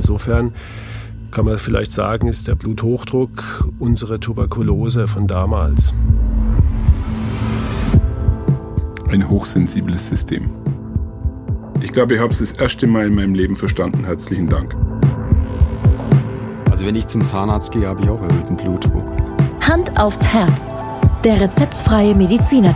insofern kann man vielleicht sagen, ist der Bluthochdruck unsere Tuberkulose von damals. Ein hochsensibles System. Ich glaube, ich habe es das erste Mal in meinem Leben verstanden. Herzlichen Dank. Also wenn ich zum Zahnarzt gehe, habe ich auch erhöhten Blutdruck. Hand aufs Herz. Der rezeptfreie Mediziner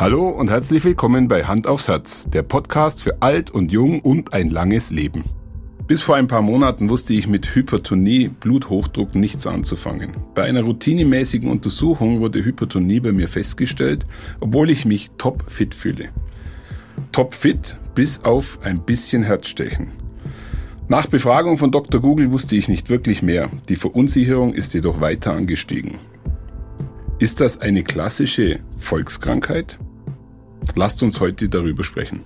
Hallo und herzlich willkommen bei Hand aufs Herz, der Podcast für alt und jung und ein langes Leben. Bis vor ein paar Monaten wusste ich mit Hypertonie, Bluthochdruck nichts anzufangen. Bei einer routinemäßigen Untersuchung wurde Hypertonie bei mir festgestellt, obwohl ich mich topfit fühle. Topfit bis auf ein bisschen Herzstechen. Nach Befragung von Dr. Google wusste ich nicht wirklich mehr. Die Verunsicherung ist jedoch weiter angestiegen. Ist das eine klassische Volkskrankheit? Lasst uns heute darüber sprechen.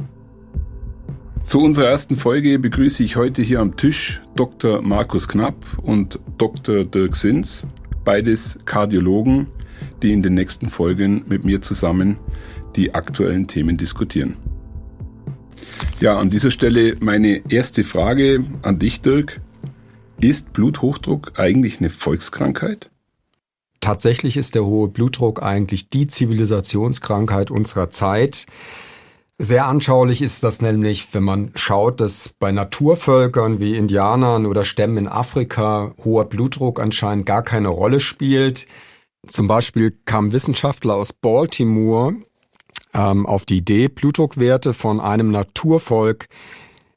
Zu unserer ersten Folge begrüße ich heute hier am Tisch Dr. Markus Knapp und Dr. Dirk Sins, beides Kardiologen, die in den nächsten Folgen mit mir zusammen die aktuellen Themen diskutieren. Ja, an dieser Stelle meine erste Frage an dich, Dirk. Ist Bluthochdruck eigentlich eine Volkskrankheit? Tatsächlich ist der hohe Blutdruck eigentlich die Zivilisationskrankheit unserer Zeit. Sehr anschaulich ist das nämlich, wenn man schaut, dass bei Naturvölkern wie Indianern oder Stämmen in Afrika hoher Blutdruck anscheinend gar keine Rolle spielt. Zum Beispiel kamen Wissenschaftler aus Baltimore ähm, auf die Idee, Blutdruckwerte von einem Naturvolk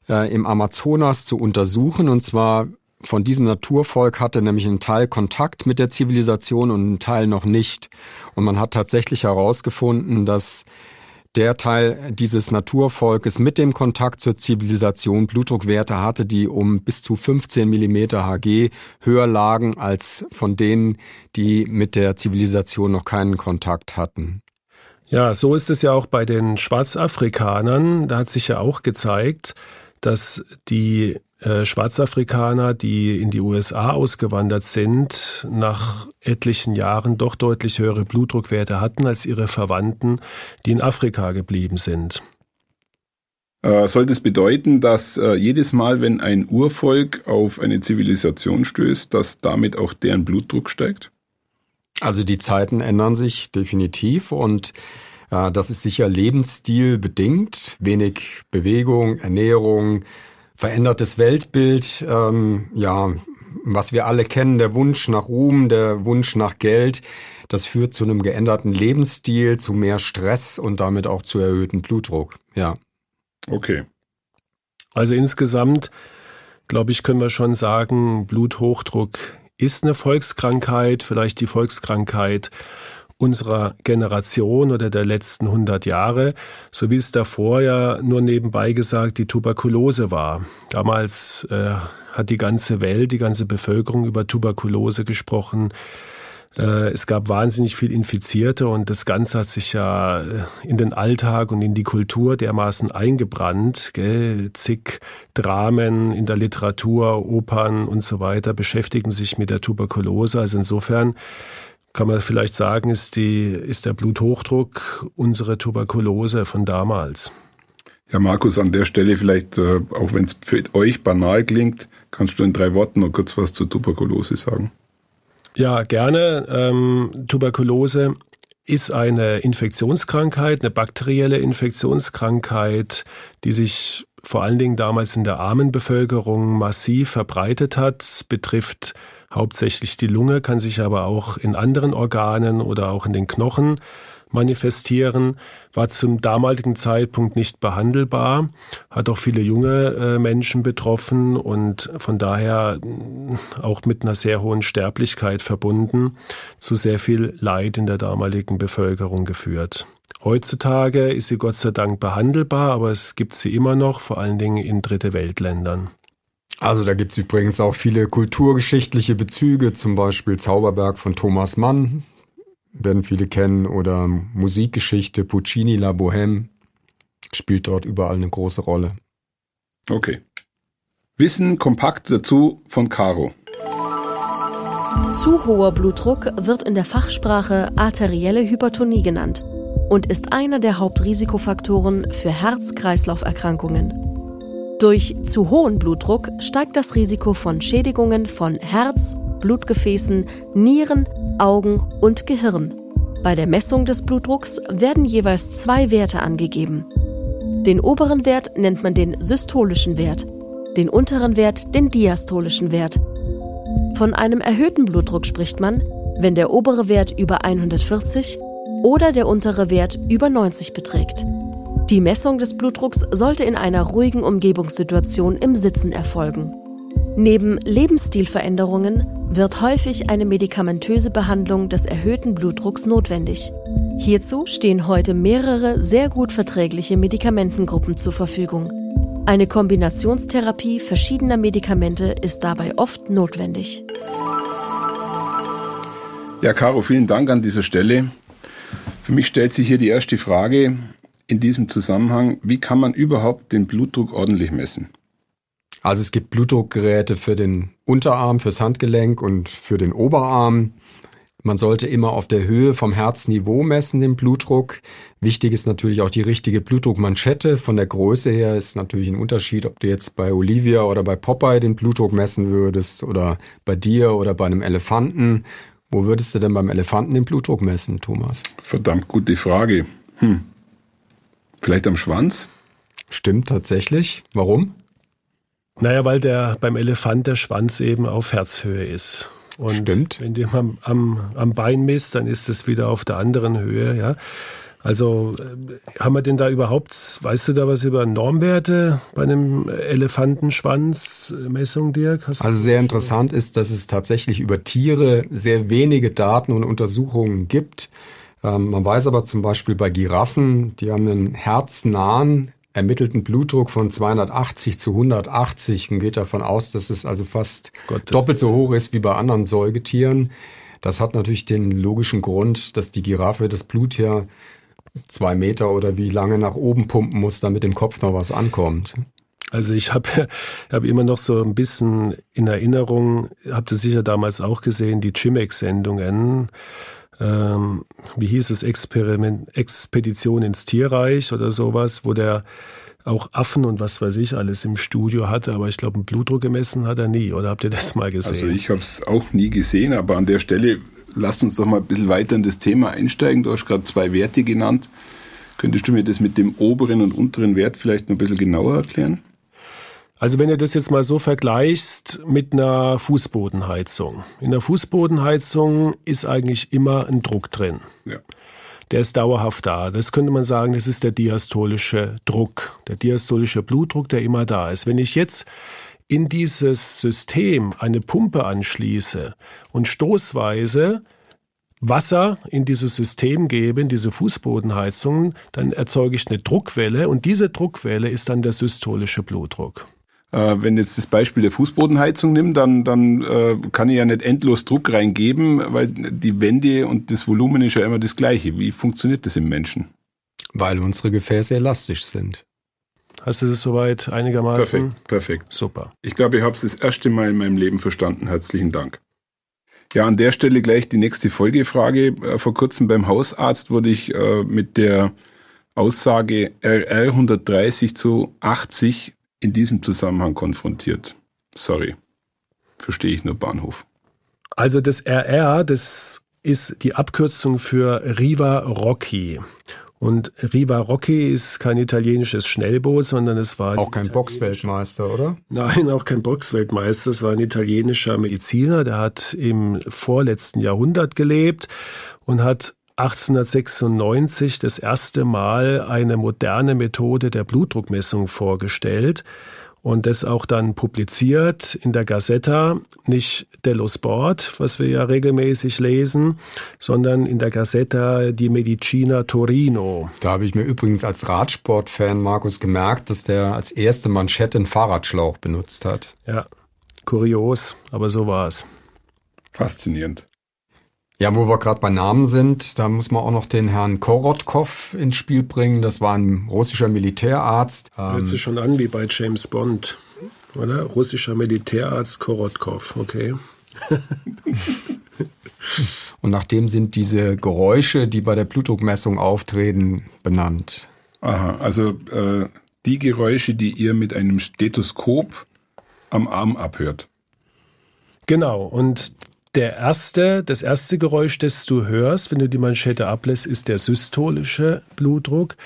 äh, im Amazonas zu untersuchen. Und zwar von diesem Naturvolk hatte nämlich ein Teil Kontakt mit der Zivilisation und ein Teil noch nicht. Und man hat tatsächlich herausgefunden, dass der Teil dieses Naturvolkes mit dem Kontakt zur Zivilisation Blutdruckwerte hatte, die um bis zu 15 Millimeter Hg höher lagen als von denen, die mit der Zivilisation noch keinen Kontakt hatten. Ja, so ist es ja auch bei den Schwarzafrikanern. Da hat sich ja auch gezeigt, dass die Schwarzafrikaner, die in die USA ausgewandert sind, nach etlichen Jahren doch deutlich höhere Blutdruckwerte hatten als ihre Verwandten, die in Afrika geblieben sind. Äh, soll das bedeuten, dass äh, jedes Mal, wenn ein Urvolk auf eine Zivilisation stößt, dass damit auch deren Blutdruck steigt? Also die Zeiten ändern sich definitiv und äh, das ist sicher Lebensstil bedingt. Wenig Bewegung, Ernährung, verändertes Weltbild, ähm, ja, was wir alle kennen, der Wunsch nach Ruhm, der Wunsch nach Geld, das führt zu einem geänderten Lebensstil, zu mehr Stress und damit auch zu erhöhtem Blutdruck. Ja. Okay. Also insgesamt, glaube ich, können wir schon sagen, Bluthochdruck ist eine Volkskrankheit, vielleicht die Volkskrankheit unserer Generation oder der letzten 100 Jahre, so wie es davor ja nur nebenbei gesagt die Tuberkulose war. Damals äh, hat die ganze Welt, die ganze Bevölkerung über Tuberkulose gesprochen. Äh, es gab wahnsinnig viel Infizierte und das Ganze hat sich ja äh, in den Alltag und in die Kultur dermaßen eingebrannt. Gell? Zig Dramen in der Literatur, Opern und so weiter beschäftigen sich mit der Tuberkulose. Also insofern kann man vielleicht sagen, ist, die, ist der Bluthochdruck unsere Tuberkulose von damals. Ja, Markus, an der Stelle vielleicht, äh, auch wenn es für euch banal klingt, kannst du in drei Worten noch kurz was zur Tuberkulose sagen? Ja, gerne. Ähm, Tuberkulose ist eine Infektionskrankheit, eine bakterielle Infektionskrankheit, die sich vor allen Dingen damals in der armen Bevölkerung massiv verbreitet hat. Es betrifft hauptsächlich die Lunge, kann sich aber auch in anderen Organen oder auch in den Knochen manifestieren, war zum damaligen Zeitpunkt nicht behandelbar, hat auch viele junge äh, Menschen betroffen und von daher äh, auch mit einer sehr hohen Sterblichkeit verbunden, zu sehr viel Leid in der damaligen Bevölkerung geführt. Heutzutage ist sie Gott sei Dank behandelbar, aber es gibt sie immer noch, vor allen Dingen in Dritte Weltländern. Also da gibt's übrigens auch viele kulturgeschichtliche Bezüge, zum Beispiel Zauberberg von Thomas Mann, werden viele kennen, oder Musikgeschichte Puccini La Bohème spielt dort überall eine große Rolle. Okay. Wissen kompakt dazu von Caro. Zu hoher Blutdruck wird in der Fachsprache arterielle Hypertonie genannt. und ist einer der Hauptrisikofaktoren für Herz-Kreislauf-Erkrankungen. Durch zu hohen Blutdruck steigt das Risiko von Schädigungen von Herz, Blutgefäßen, Nieren, Augen und Gehirn. Bei der Messung des Blutdrucks werden jeweils zwei Werte angegeben. Den oberen Wert nennt man den systolischen Wert, den unteren Wert den diastolischen Wert. Von einem erhöhten Blutdruck spricht man, wenn der obere Wert über 140 oder der untere Wert über 90 beträgt. Die Messung des Blutdrucks sollte in einer ruhigen Umgebungssituation im Sitzen erfolgen. Neben Lebensstilveränderungen wird häufig eine medikamentöse Behandlung des erhöhten Blutdrucks notwendig. Hierzu stehen heute mehrere sehr gut verträgliche Medikamentengruppen zur Verfügung. Eine Kombinationstherapie verschiedener Medikamente ist dabei oft notwendig. Ja, Caro, vielen Dank an dieser Stelle. Für mich stellt sich hier die erste Frage, in diesem Zusammenhang, wie kann man überhaupt den Blutdruck ordentlich messen? Also es gibt Blutdruckgeräte für den Unterarm, fürs Handgelenk und für den Oberarm. Man sollte immer auf der Höhe vom Herzniveau messen, den Blutdruck. Wichtig ist natürlich auch die richtige Blutdruckmanschette. Von der Größe her ist natürlich ein Unterschied, ob du jetzt bei Olivia oder bei Popeye den Blutdruck messen würdest oder bei dir oder bei einem Elefanten. Wo würdest du denn beim Elefanten den Blutdruck messen, Thomas? Verdammt gute Frage. Hm. Vielleicht am Schwanz? Stimmt tatsächlich. Warum? Naja, weil der beim Elefant der Schwanz eben auf Herzhöhe ist. Und Stimmt. wenn du am, am, am Bein misst, dann ist es wieder auf der anderen Höhe, ja. Also äh, haben wir denn da überhaupt, weißt du da was über Normwerte bei einem Elefantenschwanzmessung, Dirk? Hast also sehr interessant ist, dass es tatsächlich über Tiere sehr wenige Daten und Untersuchungen gibt. Ähm, man weiß aber zum Beispiel bei Giraffen, die haben einen herznahen ermittelten Blutdruck von 280 zu 180 und geht davon aus, dass es also fast Gottes doppelt so hoch ist wie bei anderen Säugetieren. Das hat natürlich den logischen Grund, dass die Giraffe das Blut ja zwei Meter oder wie lange nach oben pumpen muss, damit im Kopf noch was ankommt. Also ich habe hab immer noch so ein bisschen in Erinnerung, habt ihr sicher damals auch gesehen, die Chimex-Sendungen ähm, wie hieß es, Experiment, Expedition ins Tierreich oder sowas, wo der auch Affen und was weiß ich alles im Studio hatte, aber ich glaube, einen Blutdruck gemessen hat er nie. Oder habt ihr das mal gesehen? Also ich habe es auch nie gesehen, aber an der Stelle lasst uns doch mal ein bisschen weiter in das Thema einsteigen. Du hast gerade zwei Werte genannt. Könntest du mir das mit dem oberen und unteren Wert vielleicht noch ein bisschen genauer erklären? Also wenn du das jetzt mal so vergleichst mit einer Fußbodenheizung. In der Fußbodenheizung ist eigentlich immer ein Druck drin. Ja. Der ist dauerhaft da. Das könnte man sagen, das ist der diastolische Druck, der diastolische Blutdruck, der immer da ist. Wenn ich jetzt in dieses System eine Pumpe anschließe und stoßweise Wasser in dieses System gebe, in diese Fußbodenheizung, dann erzeuge ich eine Druckwelle und diese Druckwelle ist dann der systolische Blutdruck. Äh, wenn jetzt das Beispiel der Fußbodenheizung nimmt, dann, dann äh, kann ich ja nicht endlos Druck reingeben, weil die Wände und das Volumen ist ja immer das gleiche. Wie funktioniert das im Menschen? Weil unsere Gefäße elastisch sind. Hast du das soweit einigermaßen? Perfekt, perfekt. Super. Ich glaube, ich habe es das erste Mal in meinem Leben verstanden. Herzlichen Dank. Ja, an der Stelle gleich die nächste Folgefrage. Äh, vor kurzem beim Hausarzt wurde ich äh, mit der Aussage RR 130 zu 80 in diesem Zusammenhang konfrontiert. Sorry. Verstehe ich nur Bahnhof. Also das RR, das ist die Abkürzung für Riva Rocchi. Und Riva Rocchi ist kein italienisches Schnellboot, sondern es war auch kein Boxweltmeister, oder? Nein, auch kein Boxweltmeister. Es war ein italienischer Mediziner, der hat im vorletzten Jahrhundert gelebt und hat 1896 das erste Mal eine moderne Methode der Blutdruckmessung vorgestellt und das auch dann publiziert in der Gazzetta, nicht dello Sport, was wir ja regelmäßig lesen, sondern in der Gazzetta di Medicina Torino. Da habe ich mir übrigens als Radsportfan Markus gemerkt, dass der als erste Manschette einen Fahrradschlauch benutzt hat. Ja, kurios, aber so war es. Faszinierend. Ja, wo wir gerade bei Namen sind, da muss man auch noch den Herrn Korotkov ins Spiel bringen. Das war ein russischer Militärarzt. Hört sich schon an wie bei James Bond, oder? Russischer Militärarzt Korotkov, okay. Und nachdem sind diese Geräusche, die bei der Blutdruckmessung auftreten, benannt. Aha, also äh, die Geräusche, die ihr mit einem Stethoskop am Arm abhört. Genau, und der erste, das erste Geräusch, das du hörst, wenn du die Manschette ablässt, ist der systolische Blutdruck.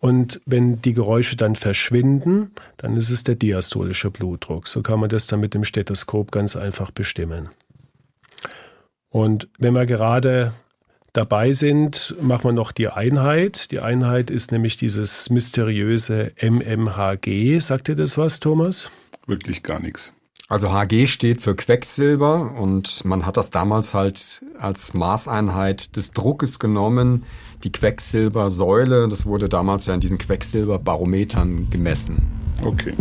Und wenn die Geräusche dann verschwinden, dann ist es der diastolische Blutdruck. So kann man das dann mit dem Stethoskop ganz einfach bestimmen. Und wenn wir gerade dabei sind, machen wir noch die Einheit. Die Einheit ist nämlich dieses mysteriöse MMHG. Sagt dir das was, Thomas? Wirklich gar nichts. Also HG steht für Quecksilber und man hat das damals halt als Maßeinheit des Druckes genommen. Die Quecksilbersäule, das wurde damals ja in diesen Quecksilberbarometern gemessen. Okay.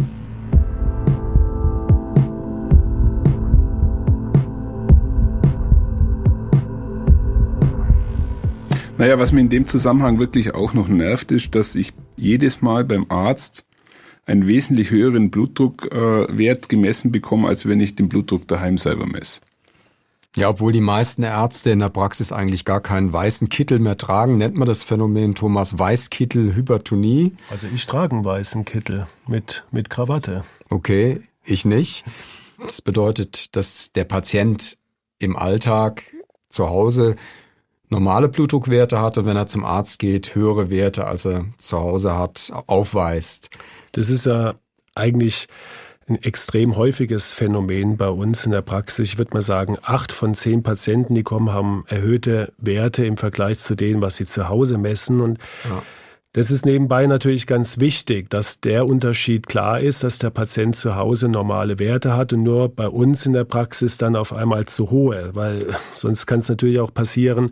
Naja, was mir in dem Zusammenhang wirklich auch noch nervt, ist, dass ich jedes Mal beim Arzt einen wesentlich höheren Blutdruckwert äh, gemessen bekomme, als wenn ich den Blutdruck daheim selber messe. Ja, obwohl die meisten Ärzte in der Praxis eigentlich gar keinen weißen Kittel mehr tragen, nennt man das Phänomen Thomas Weißkittel-Hypertonie. Also ich trage einen weißen Kittel mit, mit Krawatte. Okay, ich nicht. Das bedeutet, dass der Patient im Alltag zu Hause normale Blutdruckwerte hat und wenn er zum Arzt geht, höhere Werte, als er zu Hause hat, aufweist. Das ist ja eigentlich ein extrem häufiges Phänomen bei uns in der Praxis. Ich würde mal sagen, acht von zehn Patienten, die kommen, haben erhöhte Werte im Vergleich zu denen, was sie zu Hause messen. Und ja. Das ist nebenbei natürlich ganz wichtig, dass der Unterschied klar ist, dass der Patient zu Hause normale Werte hat und nur bei uns in der Praxis dann auf einmal zu hohe, weil sonst kann es natürlich auch passieren,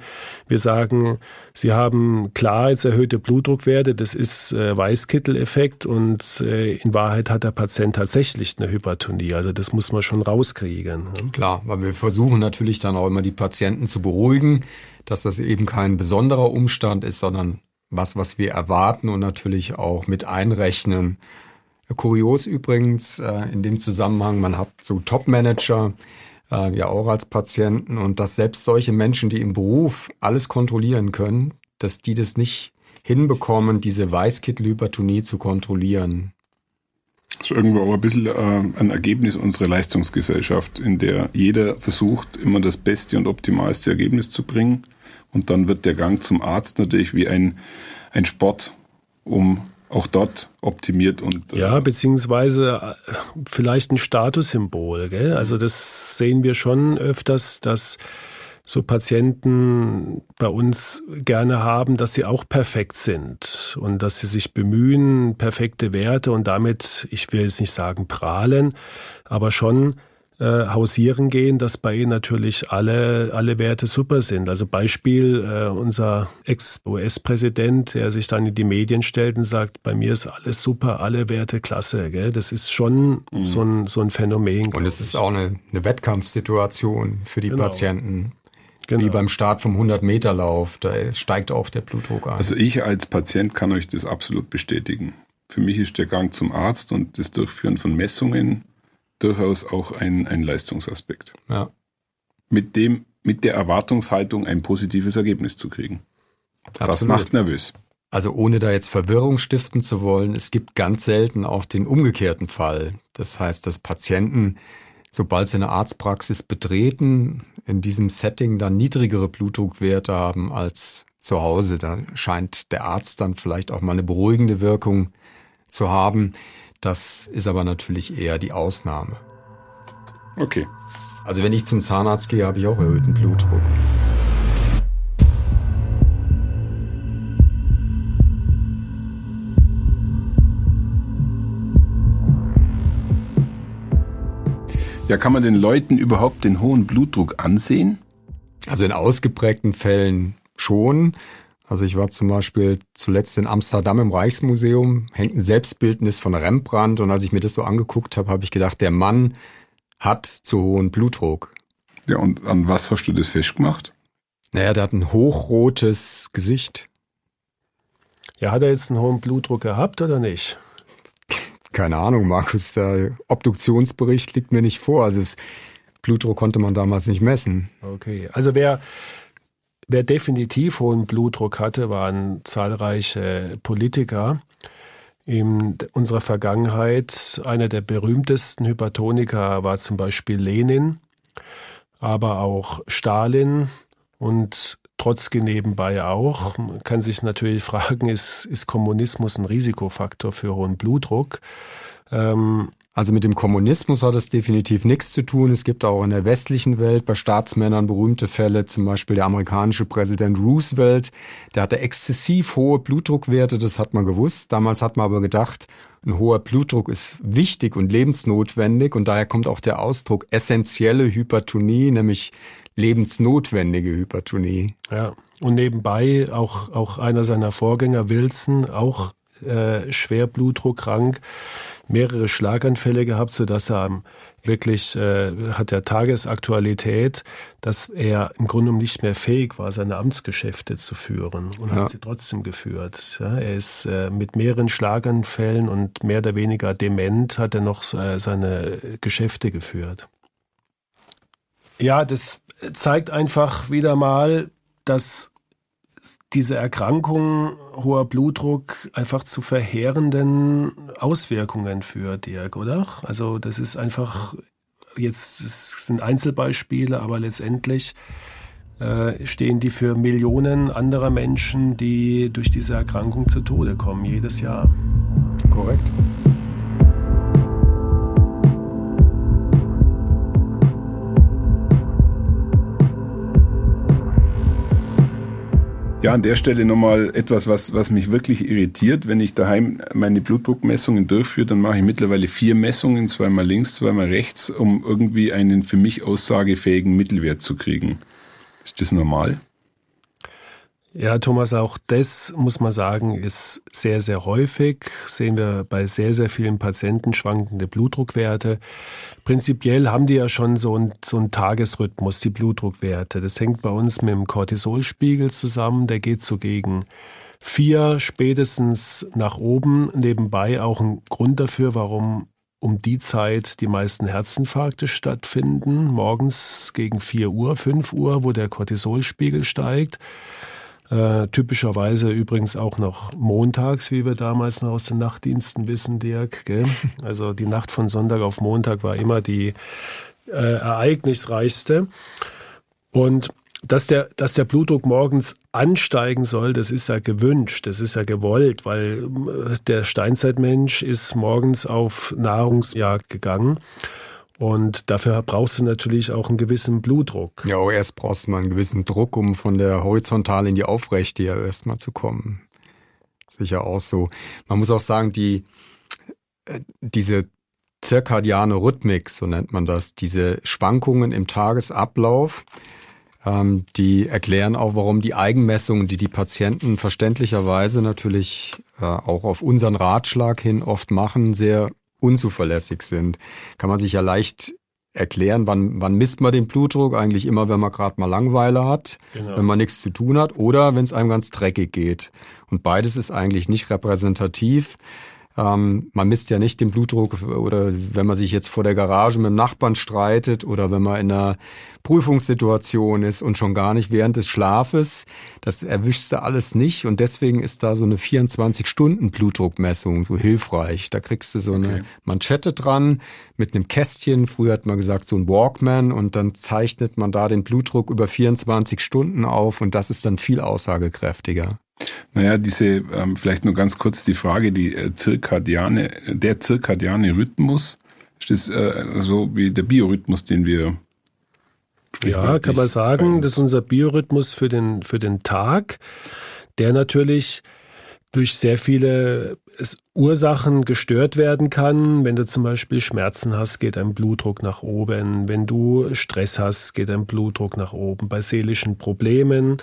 wir sagen, Sie haben klar jetzt erhöhte Blutdruckwerte, das ist äh, Weißkittel-Effekt und äh, in Wahrheit hat der Patient tatsächlich eine Hypertonie, also das muss man schon rauskriegen. Ne? Klar, weil wir versuchen natürlich dann auch immer die Patienten zu beruhigen, dass das eben kein besonderer Umstand ist, sondern was, was wir erwarten und natürlich auch mit einrechnen. Kurios übrigens äh, in dem Zusammenhang, man hat so Top-Manager, äh, ja auch als Patienten und dass selbst solche Menschen, die im Beruf alles kontrollieren können, dass die das nicht hinbekommen, diese Weißkittelhypertonie zu kontrollieren. Das ist irgendwo auch ein bisschen äh, ein Ergebnis unserer Leistungsgesellschaft, in der jeder versucht, immer das beste und optimalste Ergebnis zu bringen. Und dann wird der Gang zum Arzt natürlich wie ein, ein Sport, um auch dort optimiert und äh ja beziehungsweise äh, vielleicht ein Statussymbol gell? also das sehen wir schon öfters dass so Patienten bei uns gerne haben, dass sie auch perfekt sind und dass sie sich bemühen, perfekte Werte und damit, ich will jetzt nicht sagen prahlen, aber schon äh, hausieren gehen, dass bei ihnen natürlich alle, alle Werte super sind. Also Beispiel, äh, unser Ex-US-Präsident, der sich dann in die Medien stellt und sagt, bei mir ist alles super, alle Werte klasse. Gell? Das ist schon mhm. so, ein, so ein Phänomen. Und es ist auch eine, eine Wettkampfsituation für die genau. Patienten. Genau. Wie beim Start vom 100-Meter-Lauf, da steigt auch der Blutdruck an. Also ich als Patient kann euch das absolut bestätigen. Für mich ist der Gang zum Arzt und das Durchführen von Messungen durchaus auch ein, ein Leistungsaspekt. Ja. Mit dem, mit der Erwartungshaltung ein positives Ergebnis zu kriegen. Absolut. Das macht nervös. Also ohne da jetzt Verwirrung stiften zu wollen, es gibt ganz selten auch den umgekehrten Fall. Das heißt, dass Patienten, sobald sie eine Arztpraxis betreten, in diesem Setting dann niedrigere Blutdruckwerte haben als zu Hause. Da scheint der Arzt dann vielleicht auch mal eine beruhigende Wirkung zu haben. Das ist aber natürlich eher die Ausnahme. Okay. Also wenn ich zum Zahnarzt gehe, habe ich auch erhöhten Blutdruck. Ja, kann man den Leuten überhaupt den hohen Blutdruck ansehen? Also in ausgeprägten Fällen schon. Also ich war zum Beispiel zuletzt in Amsterdam im Reichsmuseum, hängt ein Selbstbildnis von Rembrandt und als ich mir das so angeguckt habe, habe ich gedacht, der Mann hat zu hohen Blutdruck. Ja, und an was hast du das festgemacht? Naja, der hat ein hochrotes Gesicht. Ja, hat er jetzt einen hohen Blutdruck gehabt oder nicht? Keine Ahnung, Markus, der Obduktionsbericht liegt mir nicht vor. Also es Blutdruck konnte man damals nicht messen. Okay, also wer, wer definitiv hohen Blutdruck hatte, waren zahlreiche Politiker. In unserer Vergangenheit einer der berühmtesten Hypertoniker war zum Beispiel Lenin, aber auch Stalin und Trotzki nebenbei auch. Man kann sich natürlich fragen, ist, ist Kommunismus ein Risikofaktor für hohen Blutdruck? Ähm, also mit dem Kommunismus hat es definitiv nichts zu tun. Es gibt auch in der westlichen Welt bei Staatsmännern berühmte Fälle, zum Beispiel der amerikanische Präsident Roosevelt, der hatte exzessiv hohe Blutdruckwerte, das hat man gewusst. Damals hat man aber gedacht, ein hoher Blutdruck ist wichtig und lebensnotwendig und daher kommt auch der Ausdruck essentielle Hypertonie, nämlich lebensnotwendige Hypertonie. Ja, und nebenbei auch, auch einer seiner Vorgänger, Wilson, auch äh, schwer blutdruckkrank, mehrere Schlaganfälle gehabt, sodass er wirklich äh, hat der Tagesaktualität, dass er im Grunde nicht mehr fähig war, seine Amtsgeschäfte zu führen und ja. hat sie trotzdem geführt. Ja, er ist äh, mit mehreren Schlaganfällen und mehr oder weniger dement hat er noch äh, seine Geschäfte geführt. Ja, das zeigt einfach wieder mal, dass diese Erkrankung hoher Blutdruck einfach zu verheerenden Auswirkungen führt, Dirk, oder? Also das ist einfach jetzt sind Einzelbeispiele, aber letztendlich äh, stehen die für Millionen anderer Menschen, die durch diese Erkrankung zu Tode kommen jedes Jahr. Korrekt. Ja, an der Stelle nochmal etwas, was, was mich wirklich irritiert. Wenn ich daheim meine Blutdruckmessungen durchführe, dann mache ich mittlerweile vier Messungen, zweimal links, zweimal rechts, um irgendwie einen für mich aussagefähigen Mittelwert zu kriegen. Ist das normal? Ja, Thomas, auch das muss man sagen, ist sehr, sehr häufig. Sehen wir bei sehr, sehr vielen Patienten schwankende Blutdruckwerte. Prinzipiell haben die ja schon so einen, so einen Tagesrhythmus, die Blutdruckwerte. Das hängt bei uns mit dem Cortisolspiegel zusammen. Der geht so gegen vier spätestens nach oben. Nebenbei auch ein Grund dafür, warum um die Zeit die meisten Herzinfarkte stattfinden. Morgens gegen vier Uhr, fünf Uhr, wo der Cortisolspiegel steigt. Äh, typischerweise übrigens auch noch montags, wie wir damals noch aus den Nachtdiensten wissen, Dirk. Gell? Also die Nacht von Sonntag auf Montag war immer die äh, ereignisreichste. Und dass der, dass der Blutdruck morgens ansteigen soll, das ist ja gewünscht, das ist ja gewollt, weil äh, der Steinzeitmensch ist morgens auf Nahrungsjagd gegangen. Und dafür brauchst du natürlich auch einen gewissen Blutdruck. Ja, erst brauchst du mal einen gewissen Druck, um von der Horizontale in die Aufrechte ja erstmal zu kommen. Sicher auch so. Man muss auch sagen, die, äh, diese zirkadiane Rhythmik, so nennt man das, diese Schwankungen im Tagesablauf, ähm, die erklären auch, warum die Eigenmessungen, die die Patienten verständlicherweise natürlich äh, auch auf unseren Ratschlag hin oft machen, sehr unzuverlässig sind. Kann man sich ja leicht erklären, wann, wann misst man den Blutdruck? Eigentlich immer, wenn man gerade mal Langweile hat, genau. wenn man nichts zu tun hat oder wenn es einem ganz dreckig geht. Und beides ist eigentlich nicht repräsentativ. Ähm, man misst ja nicht den Blutdruck oder wenn man sich jetzt vor der Garage mit dem Nachbarn streitet oder wenn man in einer Prüfungssituation ist und schon gar nicht während des Schlafes. Das erwischst du alles nicht und deswegen ist da so eine 24-Stunden-Blutdruckmessung so hilfreich. Da kriegst du so eine okay. Manschette dran mit einem Kästchen. Früher hat man gesagt so ein Walkman und dann zeichnet man da den Blutdruck über 24 Stunden auf und das ist dann viel aussagekräftiger. Naja, diese, ähm, vielleicht nur ganz kurz die Frage, die äh, zirkadiane, der zirkadiane Rhythmus, ist das äh, so wie der Biorhythmus, den wir ja, kann man sagen, das ist unser Biorhythmus für den, für den Tag, der natürlich durch sehr viele Ursachen gestört werden kann. Wenn du zum Beispiel Schmerzen hast, geht dein Blutdruck nach oben. Wenn du Stress hast, geht dein Blutdruck nach oben. Bei seelischen Problemen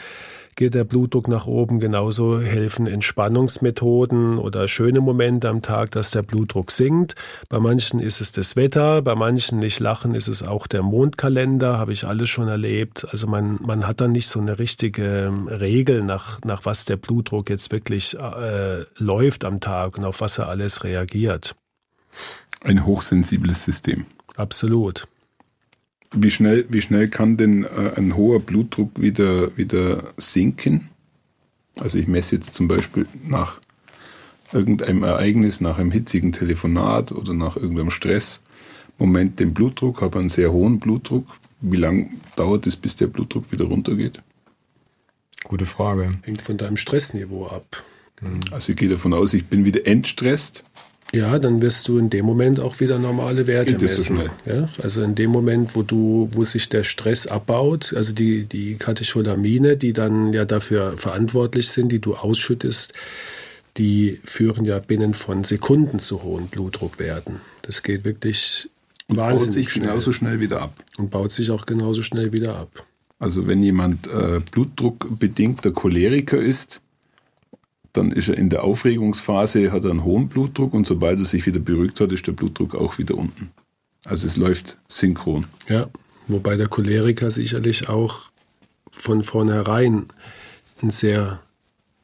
geht der Blutdruck nach oben. Genauso helfen Entspannungsmethoden oder schöne Momente am Tag, dass der Blutdruck sinkt. Bei manchen ist es das Wetter, bei manchen nicht lachen ist es auch der Mondkalender, habe ich alles schon erlebt. Also man, man hat dann nicht so eine richtige ähm, Regel, nach, nach was der Blutdruck jetzt wirklich äh, läuft am Tag und auf was er alles reagiert. Ein hochsensibles System. Absolut. Wie schnell, wie schnell kann denn äh, ein hoher Blutdruck wieder, wieder sinken? Also ich messe jetzt zum Beispiel nach irgendeinem Ereignis, nach einem hitzigen Telefonat oder nach irgendeinem Stressmoment den Blutdruck, habe einen sehr hohen Blutdruck. Wie lange dauert es, bis der Blutdruck wieder runtergeht? Gute Frage. Hängt von deinem Stressniveau ab. Also ich gehe davon aus, ich bin wieder entstresst. Ja, dann wirst du in dem Moment auch wieder normale Werte Geht so messen. schnell? ja, also in dem Moment, wo du, wo sich der Stress abbaut, also die, die Katecholamine, die dann ja dafür verantwortlich sind, die du ausschüttest, die führen ja binnen von Sekunden zu hohen Blutdruckwerten. Das geht wirklich Baut wahnsinnig sich schnell genauso schnell wieder ab. und baut sich auch genauso schnell wieder ab. Also wenn jemand äh, blutdruckbedingter Choleriker ist, dann ist er in der Aufregungsphase, hat er einen hohen Blutdruck und sobald er sich wieder beruhigt hat, ist der Blutdruck auch wieder unten. Also es läuft synchron. Ja, wobei der Choleriker sicherlich auch von vornherein einen sehr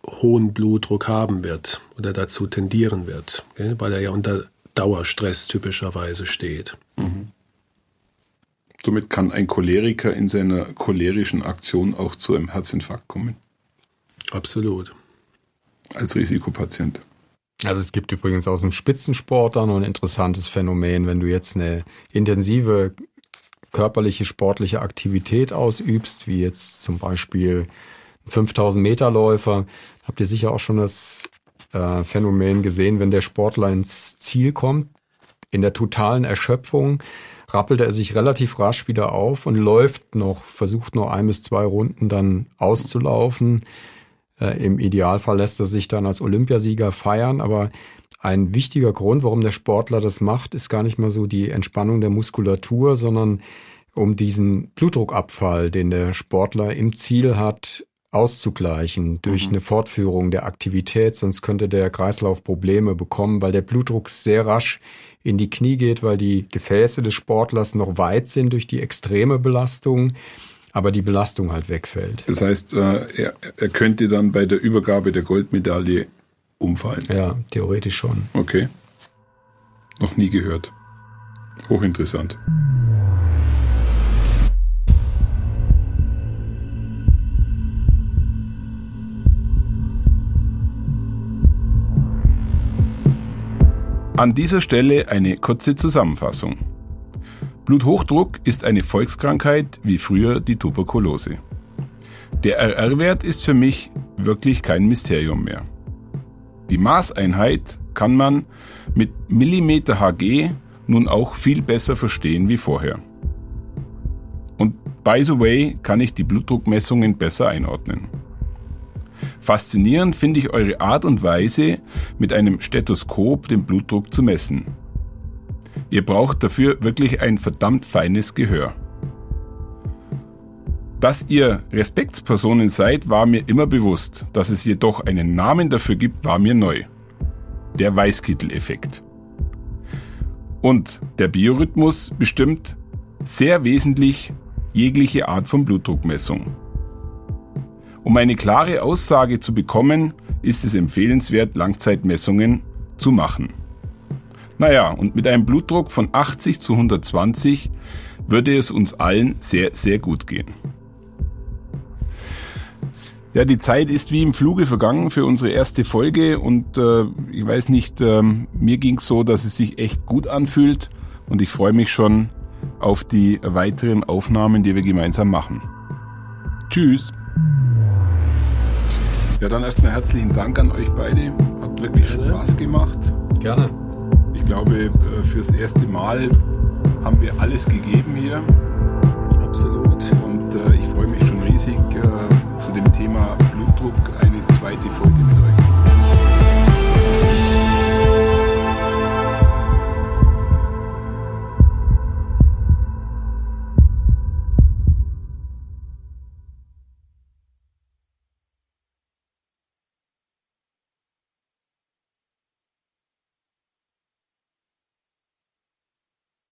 hohen Blutdruck haben wird oder dazu tendieren wird, weil er ja unter Dauerstress typischerweise steht. Somit kann ein Choleriker in seiner cholerischen Aktion auch zu einem Herzinfarkt kommen, Absolut. Als Risikopatient. Also es gibt übrigens aus dem Spitzensport dann ein interessantes Phänomen, wenn du jetzt eine intensive körperliche sportliche Aktivität ausübst, wie jetzt zum Beispiel ein 5000 Meter Läufer, habt ihr sicher auch schon das äh, Phänomen gesehen, wenn der Sportler ins Ziel kommt, in der totalen Erschöpfung, rappelt er sich relativ rasch wieder auf und läuft noch, versucht noch ein bis zwei Runden dann auszulaufen. Äh, Im Idealfall lässt er sich dann als Olympiasieger feiern, aber ein wichtiger Grund, warum der Sportler das macht, ist gar nicht mal so die Entspannung der Muskulatur, sondern um diesen Blutdruckabfall, den der Sportler im Ziel hat, auszugleichen durch eine Fortführung der Aktivität, sonst könnte der Kreislauf Probleme bekommen, weil der Blutdruck sehr rasch in die Knie geht, weil die Gefäße des Sportlers noch weit sind durch die extreme Belastung, aber die Belastung halt wegfällt. Das heißt, äh, er, er könnte dann bei der Übergabe der Goldmedaille umfallen. Ja, theoretisch schon. Okay. Noch nie gehört. Hochinteressant. An dieser Stelle eine kurze Zusammenfassung. Bluthochdruck ist eine Volkskrankheit wie früher die Tuberkulose. Der RR-Wert ist für mich wirklich kein Mysterium mehr. Die Maßeinheit kann man mit Millimeter Hg nun auch viel besser verstehen wie vorher. Und by the way kann ich die Blutdruckmessungen besser einordnen. Faszinierend finde ich eure Art und Weise, mit einem Stethoskop den Blutdruck zu messen. Ihr braucht dafür wirklich ein verdammt feines Gehör. Dass ihr Respektspersonen seid, war mir immer bewusst. Dass es jedoch einen Namen dafür gibt, war mir neu. Der Weißkittel-Effekt. Und der Biorhythmus bestimmt sehr wesentlich jegliche Art von Blutdruckmessung. Um eine klare Aussage zu bekommen, ist es empfehlenswert, Langzeitmessungen zu machen. Naja, und mit einem Blutdruck von 80 zu 120 würde es uns allen sehr, sehr gut gehen. Ja, die Zeit ist wie im Fluge vergangen für unsere erste Folge und äh, ich weiß nicht, ähm, mir ging es so, dass es sich echt gut anfühlt und ich freue mich schon auf die weiteren Aufnahmen, die wir gemeinsam machen. Tschüss! Ja, dann erstmal herzlichen Dank an euch beide. Hat wirklich. Spaß gemacht. Gerne. Ich glaube, äh, fürs erste Mal haben wir alles gegeben hier. Absolut. Und äh, ich freue mich schon riesig, äh, zu dem Thema Blutdruck eine zweite Folge mit euch zu machen.